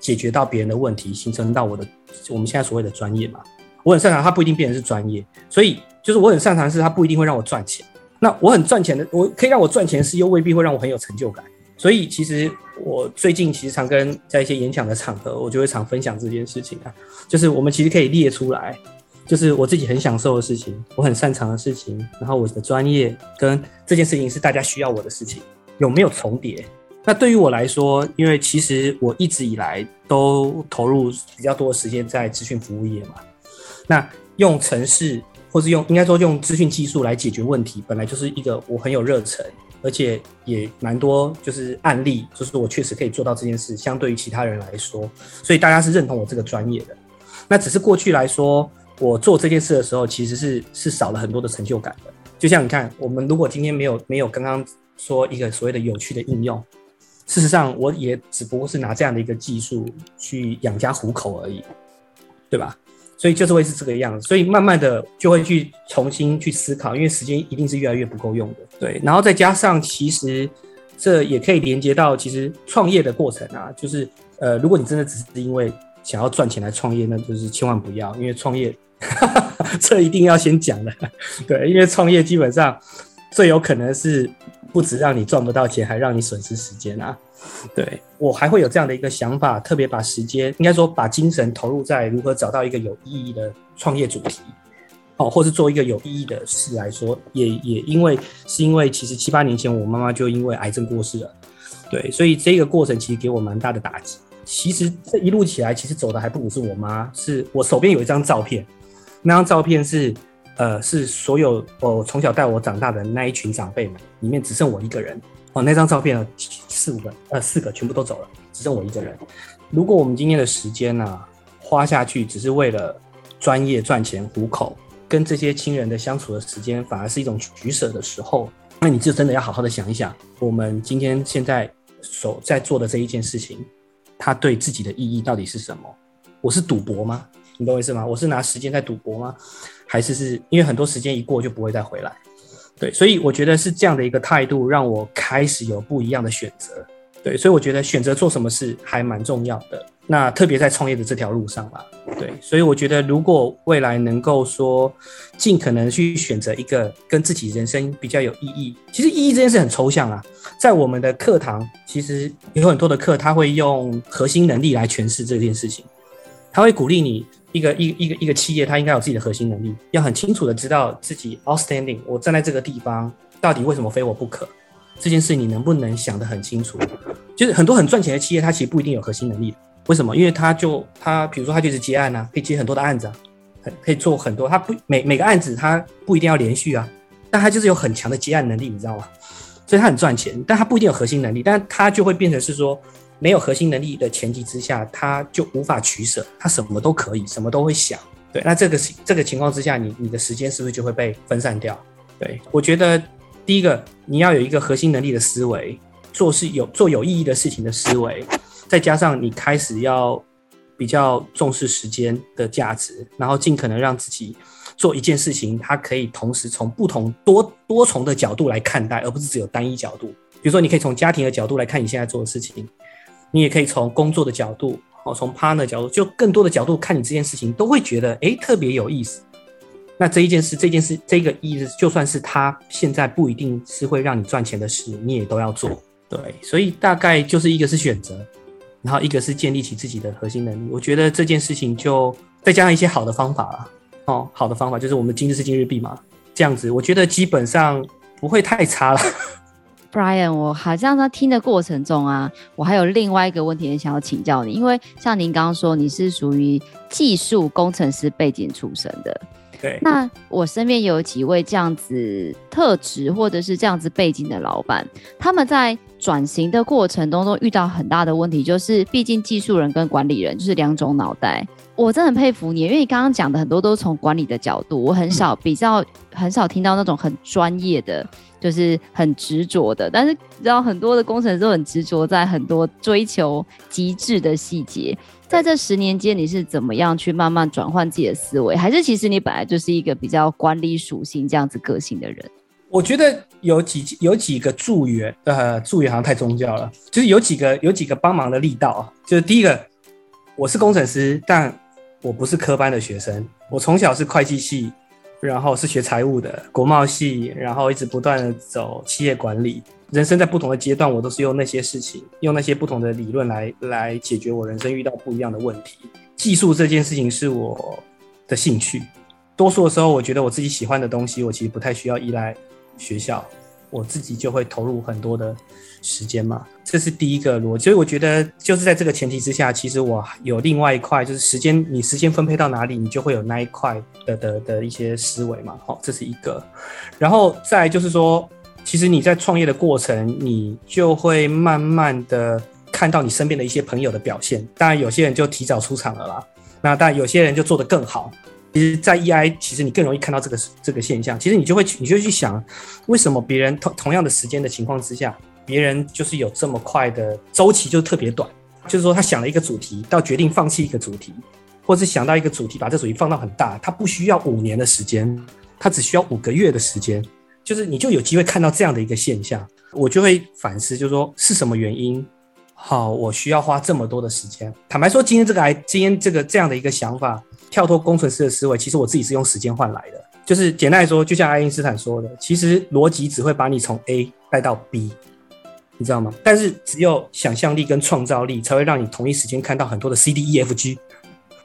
解决到别人的问题，形成到我的我们现在所谓的专业嘛。我很擅长，它不一定变成是专业。所以就是我很擅长的是，它不一定会让我赚钱。那我很赚钱的，我可以让我赚钱的事，又未必会让我很有成就感。所以其实我最近其实常跟在一些演讲的场合，我就会常分享这件事情啊，就是我们其实可以列出来。就是我自己很享受的事情，我很擅长的事情，然后我的专业跟这件事情是大家需要我的事情，有没有重叠？那对于我来说，因为其实我一直以来都投入比较多的时间在资讯服务业嘛，那用城市，或是用应该说用资讯技术来解决问题，本来就是一个我很有热忱，而且也蛮多就是案例，就是我确实可以做到这件事，相对于其他人来说，所以大家是认同我这个专业的。那只是过去来说，我做这件事的时候，其实是是少了很多的成就感的。就像你看，我们如果今天没有没有刚刚说一个所谓的有趣的应用，事实上我也只不过是拿这样的一个技术去养家糊口而已，对吧？所以就是会是这个样子，所以慢慢的就会去重新去思考，因为时间一定是越来越不够用的，对。然后再加上，其实这也可以连接到其实创业的过程啊，就是呃，如果你真的只是因为想要赚钱来创业，那就是千万不要，因为创业 这一定要先讲的，对，因为创业基本上最有可能是不止让你赚不到钱，还让你损失时间啊。对，我还会有这样的一个想法，特别把时间，应该说把精神投入在如何找到一个有意义的创业主题，哦，或是做一个有意义的事来说，也也因为是因为其实七八年前我妈妈就因为癌症过世了，对，所以这个过程其实给我蛮大的打击。其实这一路起来，其实走的还不只是我妈，是我手边有一张照片，那张照片是呃是所有我从小带我长大的那一群长辈们里面只剩我一个人。哦，那张照片呢，四五个，呃，四个全部都走了，只剩我一个人。如果我们今天的时间呢，花下去只是为了专业赚钱糊口，跟这些亲人的相处的时间，反而是一种取舍的时候，那你就真的要好好的想一想，我们今天现在所在做的这一件事情，它对自己的意义到底是什么？我是赌博吗？你懂我意思吗？我是拿时间在赌博吗？还是是因为很多时间一过就不会再回来？对，所以我觉得是这样的一个态度，让我开始有不一样的选择。对，所以我觉得选择做什么事还蛮重要的。那特别在创业的这条路上吧。对，所以我觉得如果未来能够说尽可能去选择一个跟自己人生比较有意义，其实意义这件事很抽象啊。在我们的课堂，其实有很多的课，他会用核心能力来诠释这件事情，他会鼓励你。一个一一个一个企业，它应该有自己的核心能力，要很清楚的知道自己 outstanding。我站在这个地方，到底为什么非我不可？这件事你能不能想得很清楚？就是很多很赚钱的企业，它其实不一定有核心能力。为什么？因为他就他，比如说他就是接案啊，可以接很多的案子啊，可以做很多。他不每每个案子他不一定要连续啊，但他就是有很强的接案能力，你知道吗？所以他很赚钱，但他不一定有核心能力，但他就会变成是说。没有核心能力的前提之下，他就无法取舍，他什么都可以，什么都会想。对，那这个这个情况之下，你你的时间是不是就会被分散掉？对，我觉得第一个你要有一个核心能力的思维，做事有做有意义的事情的思维，再加上你开始要比较重视时间的价值，然后尽可能让自己做一件事情，它可以同时从不同多多重的角度来看待，而不是只有单一角度。比如说，你可以从家庭的角度来看你现在做的事情。你也可以从工作的角度，哦，从 partner 的角度，就更多的角度看你这件事情，都会觉得诶特别有意思。那这一件事，这件事，这个意思，就算是他现在不一定是会让你赚钱的事，你也都要做。对，所以大概就是一个是选择，然后一个是建立起自己的核心能力。我觉得这件事情就再加上一些好的方法啦，哦，好的方法就是我们今日事今日毕嘛，这样子，我觉得基本上不会太差了。Brian，我好像在听的过程中啊，我还有另外一个问题也想要请教你，因为像您刚刚说你是属于技术工程师背景出身的，对。那我身边有几位这样子特质或者是这样子背景的老板，他们在转型的过程当中都遇到很大的问题，就是毕竟技术人跟管理人就是两种脑袋。我真的很佩服你，因为你刚刚讲的很多都是从管理的角度，我很少比较很少听到那种很专业的。就是很执着的，但是你知道很多的工程师都很执着在很多追求极致的细节。在这十年间，你是怎么样去慢慢转换自己的思维？还是其实你本来就是一个比较管理属性这样子个性的人？我觉得有几有几个助缘，呃，助缘好像太宗教了。就是有几个有几个帮忙的力道啊。就是第一个，我是工程师，但我不是科班的学生，我从小是会计系。然后是学财务的，国贸系，然后一直不断的走企业管理。人生在不同的阶段，我都是用那些事情，用那些不同的理论来来解决我人生遇到不一样的问题。技术这件事情是我的兴趣，多数的时候，我觉得我自己喜欢的东西，我其实不太需要依赖学校，我自己就会投入很多的时间嘛，这是第一个逻辑。所以我觉得就是在这个前提之下，其实我有另外一块，就是时间，你时间分配到哪里，你就会有那一块的的的一些思维嘛。好，这是一个。然后再就是说，其实你在创业的过程，你就会慢慢的看到你身边的一些朋友的表现。当然，有些人就提早出场了啦，那但有些人就做得更好。其实，在 EI，其实你更容易看到这个这个现象。其实你就会，你就去想，为什么别人同同样的时间的情况之下，别人就是有这么快的周期，就特别短。就是说，他想了一个主题，到决定放弃一个主题，或是想到一个主题，把这主题放到很大，他不需要五年的时间，他只需要五个月的时间。就是你就有机会看到这样的一个现象，我就会反思，就是说是什么原因？好，我需要花这么多的时间。坦白说，今天这个来，今天这个这样的一个想法。跳脱工程师的思维，其实我自己是用时间换来的。就是简单来说，就像爱因斯坦说的，其实逻辑只会把你从 A 带到 B，你知道吗？但是只有想象力跟创造力，才会让你同一时间看到很多的 C D E F G，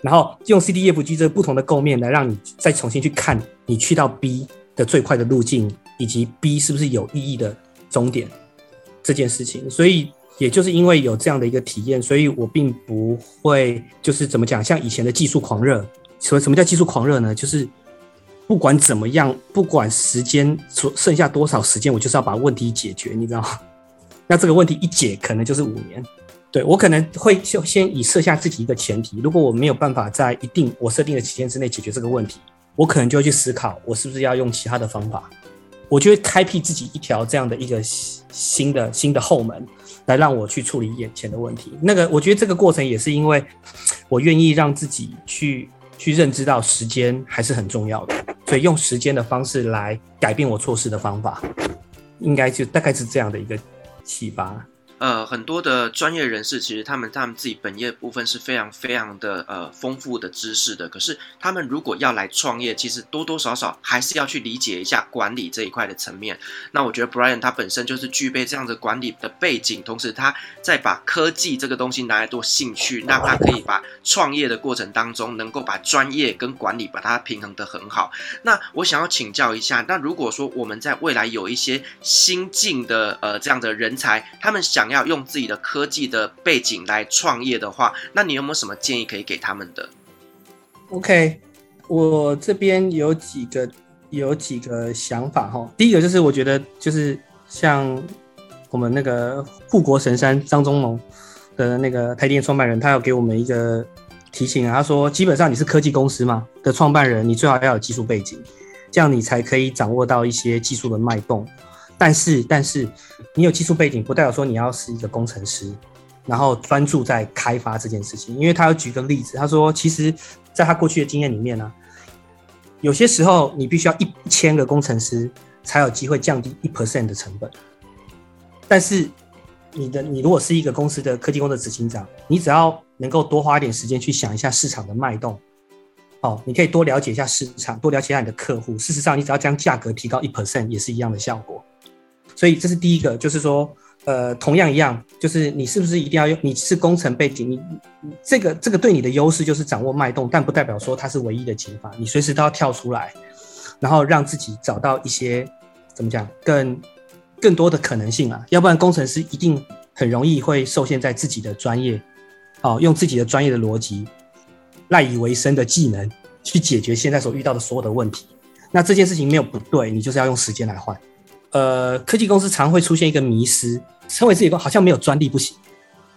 然后用 C D E F G 这个不同的构面来让你再重新去看你去到 B 的最快的路径，以及 B 是不是有意义的终点这件事情。所以。也就是因为有这样的一个体验，所以我并不会就是怎么讲，像以前的技术狂热。什什么叫技术狂热呢？就是不管怎么样，不管时间剩剩下多少时间，我就是要把问题解决，你知道吗？那这个问题一解，可能就是五年。对，我可能会就先以设下自己一个前提，如果我没有办法在一定我设定的期限之内解决这个问题，我可能就会去思考，我是不是要用其他的方法。我就会开辟自己一条这样的一个新的新的后门，来让我去处理眼前的问题。那个，我觉得这个过程也是因为我愿意让自己去去认知到时间还是很重要的，所以用时间的方式来改变我错事的方法，应该就大概是这样的一个启发。呃，很多的专业人士其实他们他们自己本业部分是非常非常的呃丰富的知识的，可是他们如果要来创业，其实多多少少还是要去理解一下管理这一块的层面。那我觉得 Brian 他本身就是具备这样的管理的背景，同时他再把科技这个东西拿来做兴趣，那他可以把创业的过程当中能够把专业跟管理把它平衡得很好。那我想要请教一下，那如果说我们在未来有一些新进的呃这样的人才，他们想要用自己的科技的背景来创业的话，那你有没有什么建议可以给他们的？OK，我这边有几个有几个想法哈。第一个就是我觉得就是像我们那个护国神山张忠谋的那个台电创办人，他要给我们一个提醒啊，他说基本上你是科技公司嘛的创办人，你最好要有技术背景，这样你才可以掌握到一些技术的脉动。但是，但是，你有技术背景，不代表说你要是一个工程师，然后专注在开发这件事情。因为他要举个例子，他说，其实，在他过去的经验里面呢、有些时候你必须要一千个工程师才有机会降低一 percent 的成本。但是，你的你如果是一个公司的科技公司的执行长，你只要能够多花一点时间去想一下市场的脉动，哦，你可以多了解一下市场，多了解一下你的客户。事实上，你只要将价格提高一 percent，也是一样的效果。所以这是第一个，就是说，呃，同样一样，就是你是不是一定要用？你是工程背景，你这个这个对你的优势就是掌握脉动，但不代表说它是唯一的解法。你随时都要跳出来，然后让自己找到一些怎么讲更更多的可能性啊，要不然工程师一定很容易会受限在自己的专业，哦，用自己的专业的逻辑赖以为生的技能去解决现在所遇到的所有的问题。那这件事情没有不对，你就是要用时间来换。呃，科技公司常会出现一个迷思，称为自己好像没有专利不行。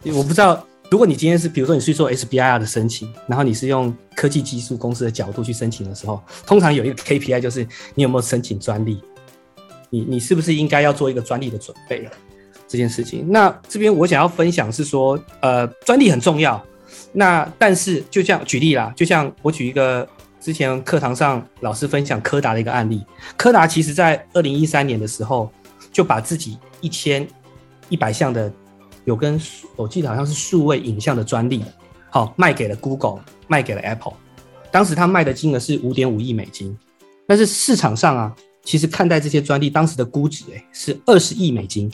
我不知道，如果你今天是比如说你去做 SBIR 的申请，然后你是用科技技术公司的角度去申请的时候，通常有一个 KPI 就是你有没有申请专利，你你是不是应该要做一个专利的准备这件事情。那这边我想要分享是说，呃，专利很重要。那但是就像举例啦，就像我举一个。之前课堂上老师分享柯达的一个案例，柯达其实在二零一三年的时候就把自己一千一百项的有跟我记得好像是数位影像的专利，好卖给了 Google，卖给了 Apple。当时他卖的金额是五点五亿美金，但是市场上啊，其实看待这些专利当时的估值诶是二十亿美金。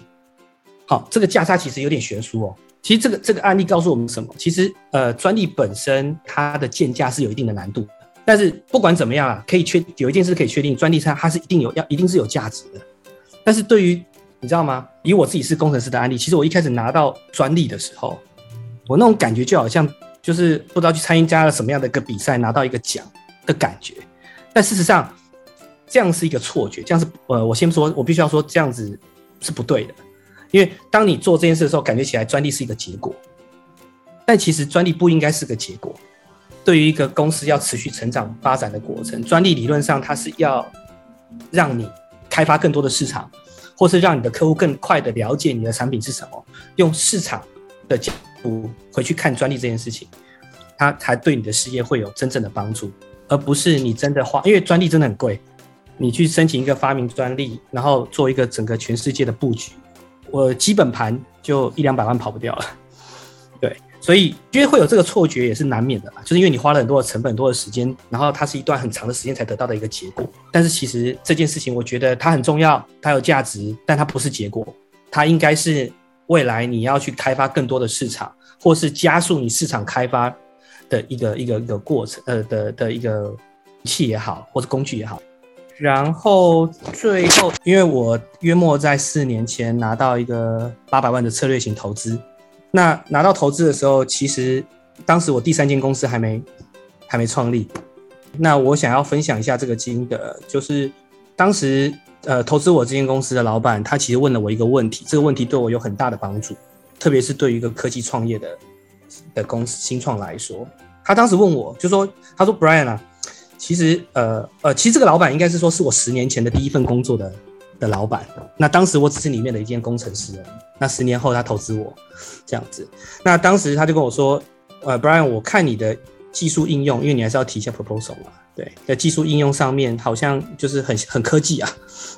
好，这个价差其实有点悬殊哦。其实这个这个案例告诉我们什么？其实呃，专利本身它的建价是有一定的难度。但是不管怎么样啊，可以确有一件事可以确定，专利它它是一定有要一定是有价值的。但是对于你知道吗？以我自己是工程师的案例，其实我一开始拿到专利的时候，我那种感觉就好像就是不知道去参加了什么样的一个比赛，拿到一个奖的感觉。但事实上，这样是一个错觉，这样是呃，我先说，我必须要说这样子是不对的，因为当你做这件事的时候，感觉起来专利是一个结果，但其实专利不应该是个结果。对于一个公司要持续成长发展的过程，专利理论上它是要让你开发更多的市场，或是让你的客户更快的了解你的产品是什么，用市场的角度回去看专利这件事情，它才对你的事业会有真正的帮助，而不是你真的花，因为专利真的很贵，你去申请一个发明专利，然后做一个整个全世界的布局，我基本盘就一两百万跑不掉了，所以，因为会有这个错觉也是难免的嘛，就是因为你花了很多的成本、多的时间，然后它是一段很长的时间才得到的一个结果。但是其实这件事情，我觉得它很重要，它有价值，但它不是结果，它应该是未来你要去开发更多的市场，或是加速你市场开发的一个一个一个过程，呃的的一个仪器也好，或者工具也好。然后最后，因为我约莫在四年前拿到一个八百万的策略型投资。那拿到投资的时候，其实当时我第三间公司还没还没创立。那我想要分享一下这个经的，就是当时呃投资我这间公司的老板，他其实问了我一个问题，这个问题对我有很大的帮助，特别是对于一个科技创业的的公司新创来说。他当时问我就说，他说 Brian 啊，其实呃呃，其实这个老板应该是说是我十年前的第一份工作的的老板。那当时我只是里面的一间工程师。那十年后他投资我，这样子。那当时他就跟我说：“呃，Brian，我看你的技术应用，因为你还是要提一下 proposal 嘛，对，在技术应用上面好像就是很很科技啊。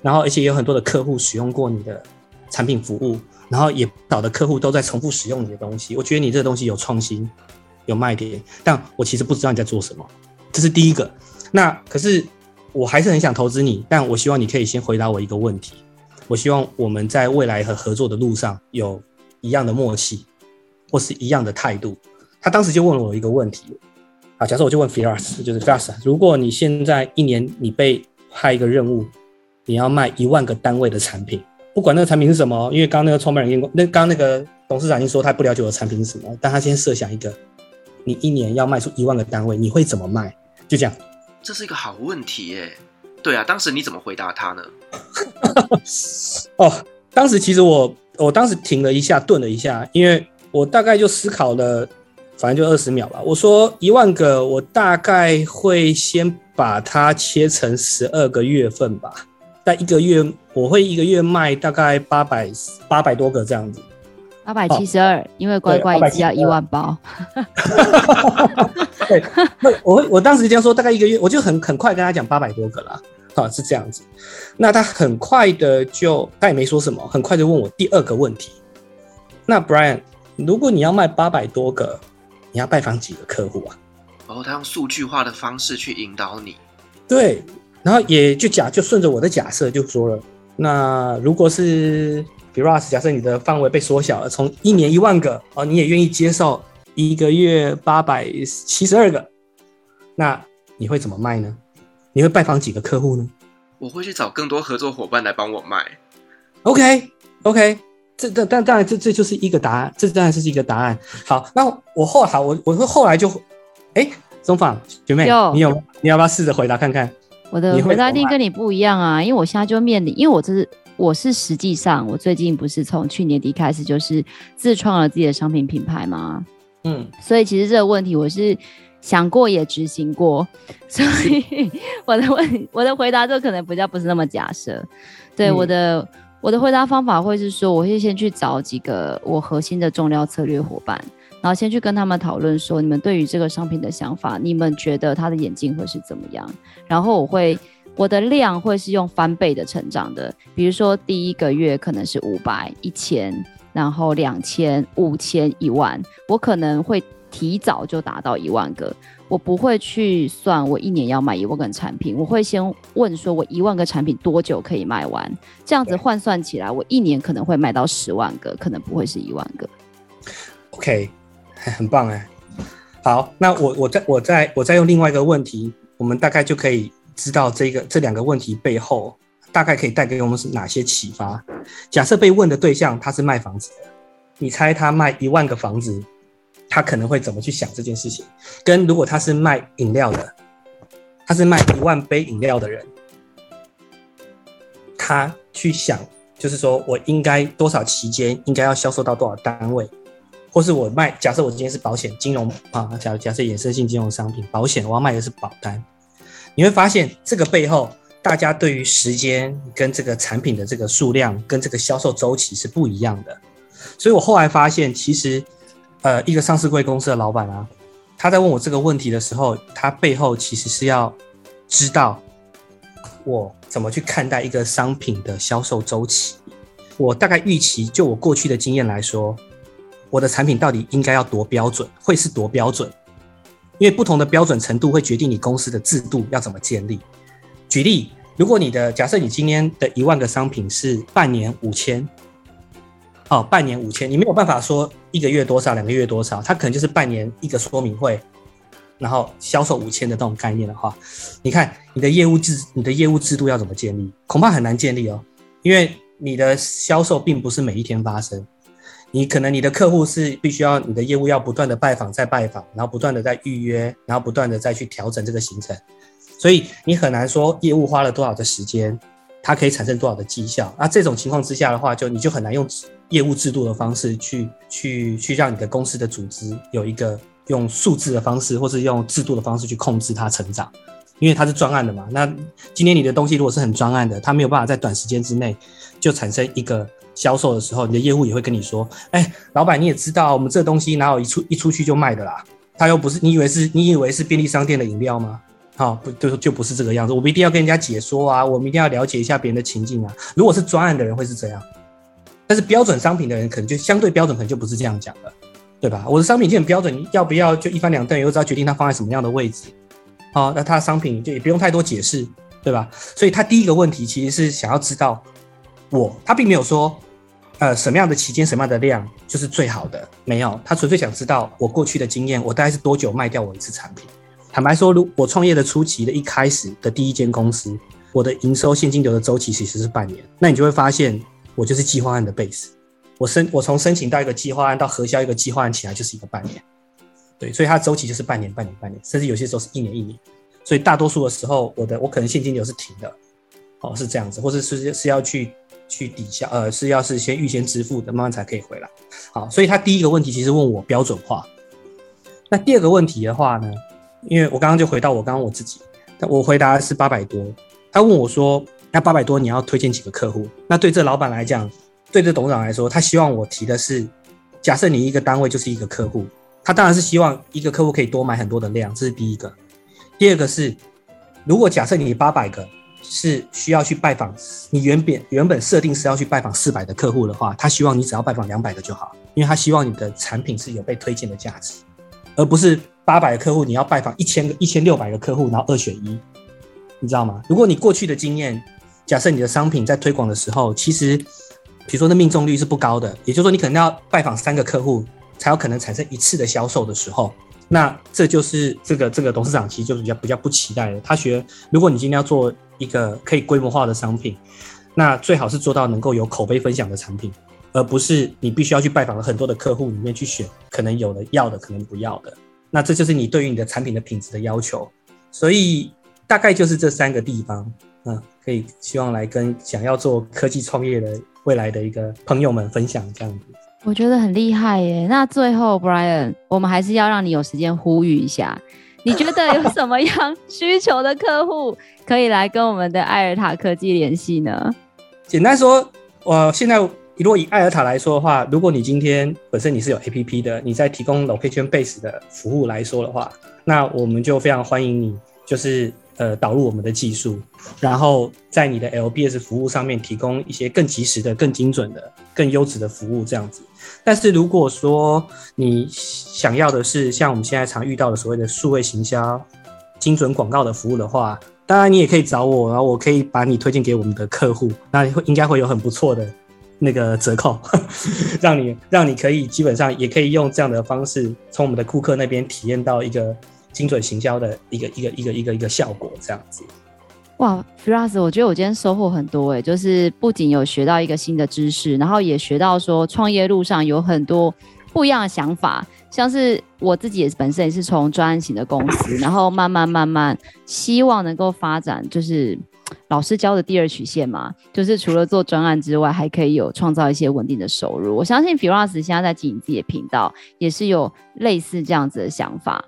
然后而且有很多的客户使用过你的产品服务，然后也少的客户都在重复使用你的东西。我觉得你这个东西有创新，有卖点，但我其实不知道你在做什么。这是第一个。那可是我还是很想投资你，但我希望你可以先回答我一个问题。”我希望我们在未来和合作的路上有一样的默契，或是一样的态度。他当时就问了我一个问题，啊，假设我就问 Firas，就是 Firas，如果你现在一年你被派一个任务，你要卖一万个单位的产品，不管那个产品是什么，因为刚刚那个创办人，那刚刚那个董事长已经说他不了解我的产品是什么，但他先设想一个，你一年要卖出一万个单位，你会怎么卖？就这样。这是一个好问题耶。对啊，当时你怎么回答他呢？哦，当时其实我，我当时停了一下，顿了一下，因为我大概就思考了，反正就二十秒吧。我说一万个，我大概会先把它切成十二个月份吧，但一个月我会一个月卖大概八百八百多个这样子。八百七十二，因为乖乖一次要一万包。对，那我我当时这样说，大概一个月，我就很很快跟他讲八百多个了。啊，是这样子。那他很快的就，他也没说什么，很快就问我第二个问题。那 Brian，如果你要卖八百多个，你要拜访几个客户啊？哦，他用数据化的方式去引导你。对，然后也就假就顺着我的假设就说了，那如果是。比如说，假设你的范围被缩小了，从一年一万个哦，你也愿意接受一个月八百七十二个，那你会怎么卖呢？你会拜访几个客户呢？我会去找更多合作伙伴来帮我卖。OK，OK，这这但当然这这就是一个答案，这当然是一个答案。好，那我后好，我我会后来就，哎，中放学妹，你有你要不要试着回答看看？我的回答一定跟你不一样啊，因为我现在就面临，因为我这是。我是实际上，我最近不是从去年底开始就是自创了自己的商品品牌吗？嗯，所以其实这个问题我是想过也执行过，所以 我的问我的回答就可能比较不是那么假设。对，嗯，我的我的回答方法会是说，我会先去找几个我核心的重要策略伙伴，然后先去跟他们讨论说，你们对于这个商品的想法，你们觉得它的演进会是怎么样？然后我会。我的量会是用翻倍的成长的，比如说第一个月可能是五百、一千，然后两千、五千、一万，我可能会提早就达到一万个。我不会去算我一年要卖一万个产品，我会先问说我一万个产品多久可以卖完，这样子换算起来，我一年可能会卖到十万个，可能不会是一万个。OK，很棒哎。好，那我我再我再我再用另外一个问题，我们大概就可以。知道这个这两个问题背后大概可以带给我们是哪些启发？假设被问的对象他是卖房子的，你猜他卖一万个房子，他可能会怎么去想这件事情？跟如果他是卖饮料的，他是卖一万杯饮料的人，他去想，就是说我应该多少期间应该要销售到多少单位，或是我卖，假设我今天是保险金融啊，假假设衍生性金融商品保险，我要卖的是保单，你会发现这个背后。大家对于时间跟这个产品的这个数量跟这个销售周期是不一样的，所以我后来发现，其实，呃，一个上市贵公司的老板啊，他在问我这个问题的时候，他背后其实是要知道我怎么去看待一个商品的销售周期。我大概预期，就我过去的经验来说，我的产品到底应该要多标准，会是多标准？因为不同的标准程度会决定你公司的制度要怎么建立。举例，如果你的假设你今天的一万个商品是半年五千，哦，半年五千，你没有办法说一个月多少，两个月多少，它可能就是半年一个说明会，然后销售五千的这种概念的话，你看你的业务制，你的业务制度要怎么建立？恐怕很难建立哦，因为你的销售并不是每一天发生，你可能你的客户是必须要你的业务要不断的拜访再拜访，然后不断的在预约，然后不断的再去调整这个行程。所以你很难说业务花了多少的时间，它可以产生多少的绩效。那这种情况之下的话，就你就很难用业务制度的方式去去去让你的公司的组织有一个用数字的方式，或是用制度的方式去控制它成长，因为它是专案的嘛。那今天你的东西如果是很专案的，它没有办法在短时间之内就产生一个销售的时候，你的业务也会跟你说：“哎，老板你也知道，我们这东西哪有一出一出去就卖的啦？它又不是你以为是你以为是便利商店的饮料吗？”好，不就就不是这个样子。我们一定要跟人家解说啊，我们一定要了解一下别人的情境啊。如果是专案的人会是这样，但是标准商品的人可能就相对标准，可能就不是这样讲了，对吧？我的商品就很标准，要不要就一翻两瞪眼，我知道决定它放在什么样的位置。好，那他的商品就也不用太多解释，对吧？所以他第一个问题其实是想要知道我，他并没有说，呃，什么样的期间、什么样的量就是最好的，没有，他纯粹想知道我过去的经验，我大概是多久卖掉我一次产品。坦白说，如我创业的初期的一开始的第一间公司，我的营收现金流的周期其实是半年。那你就会发现，我就是计划案的 base。我申我从申请到一个计划案到核销一个计划案起来就是一个半年。对，所以它周期就是半年、半年、半年，甚至有些时候是一年、一年。所以大多数的时候，我的我可能现金流是停的，哦，是这样子，或者是是要去去抵消，呃，是要是先预先支付的，慢慢才可以回来。好，所以他第一个问题其实问我标准化。那第二个问题的话呢？因为我刚刚就回到我刚刚我自己，我回答是八百多。他问我说：“那八百多你要推荐几个客户？”那对这老板来讲，对这董事长来说，他希望我提的是：假设你一个单位就是一个客户，他当然是希望一个客户可以多买很多的量，这是第一个。第二个是，如果假设你八百个是需要去拜访，你原本原本设定是要去拜访四百的客户的话，他希望你只要拜访两百个就好，因为他希望你的产品是有被推荐的价值，而不是。八百个客户，你要拜访一千个、一千六百个客户，然后二选一，你知道吗？如果你过去的经验，假设你的商品在推广的时候，其实，比如说那命中率是不高的，也就是说你可能要拜访三个客户才有可能产生一次的销售的时候，那这就是这个这个董事长其实就比较比较不期待的。他觉得，如果你今天要做一个可以规模化的商品，那最好是做到能够有口碑分享的产品，而不是你必须要去拜访了很多的客户里面去选，可能有的要的，可能不要的。那这就是你对于你的产品的品质的要求，所以大概就是这三个地方，嗯，可以希望来跟想要做科技创业的未来的一个朋友们分享这样子。我觉得很厉害耶。那最后，Brian，我们还是要让你有时间呼吁一下，你觉得有什么样 需求的客户可以来跟我们的艾尔塔科技联系呢？简单说，我现在。如果以艾尔塔来说的话，如果你今天本身你是有 APP 的，你在提供 location base 的服务来说的话，那我们就非常欢迎你，就是呃导入我们的技术，然后在你的 LBS 服务上面提供一些更及时的、更精准的、更优质的服务这样子。但是如果说你想要的是像我们现在常遇到的所谓的数位行销、精准广告的服务的话，当然你也可以找我，然后我可以把你推荐给我们的客户，那会应该会有很不错的。那个折扣，让 你让你可以基本上也可以用这样的方式，从我们的顾客那边体验到一个精准行销的一个一个一个一个一个效果，这样子。哇，Firas，我觉得我今天收获很多诶，就是不仅有学到一个新的知识，然后也学到说创业路上有很多不一样的想法，像是我自己也本身也是从专案型的公司，然后慢慢慢慢希望能够发展，就是老师教的第二曲线嘛，就是除了做专案之外，还可以有创造一些稳定的收入。我相信 Firas 现在在经营自己的频道，也是有类似这样子的想法。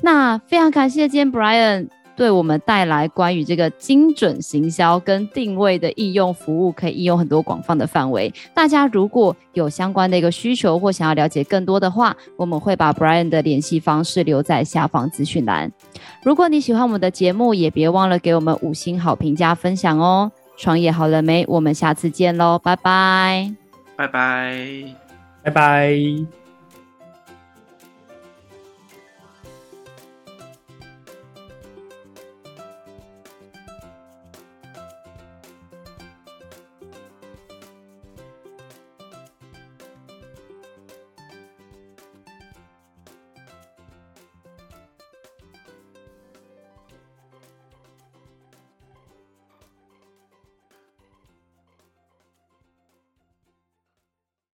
那非常感谢今天 Brian。对我们带来关于这个精准行销跟定位的应用服务，可以应用很多广泛的范围。大家如果有相关的一个需求或想要了解更多的话，我们会把 Brian 的联系方式留在下方资讯栏。如果你喜欢我们的节目，也别忘了给我们五星好评加分享哦。创业好了没？我们下次见喽，拜拜，拜拜，拜拜。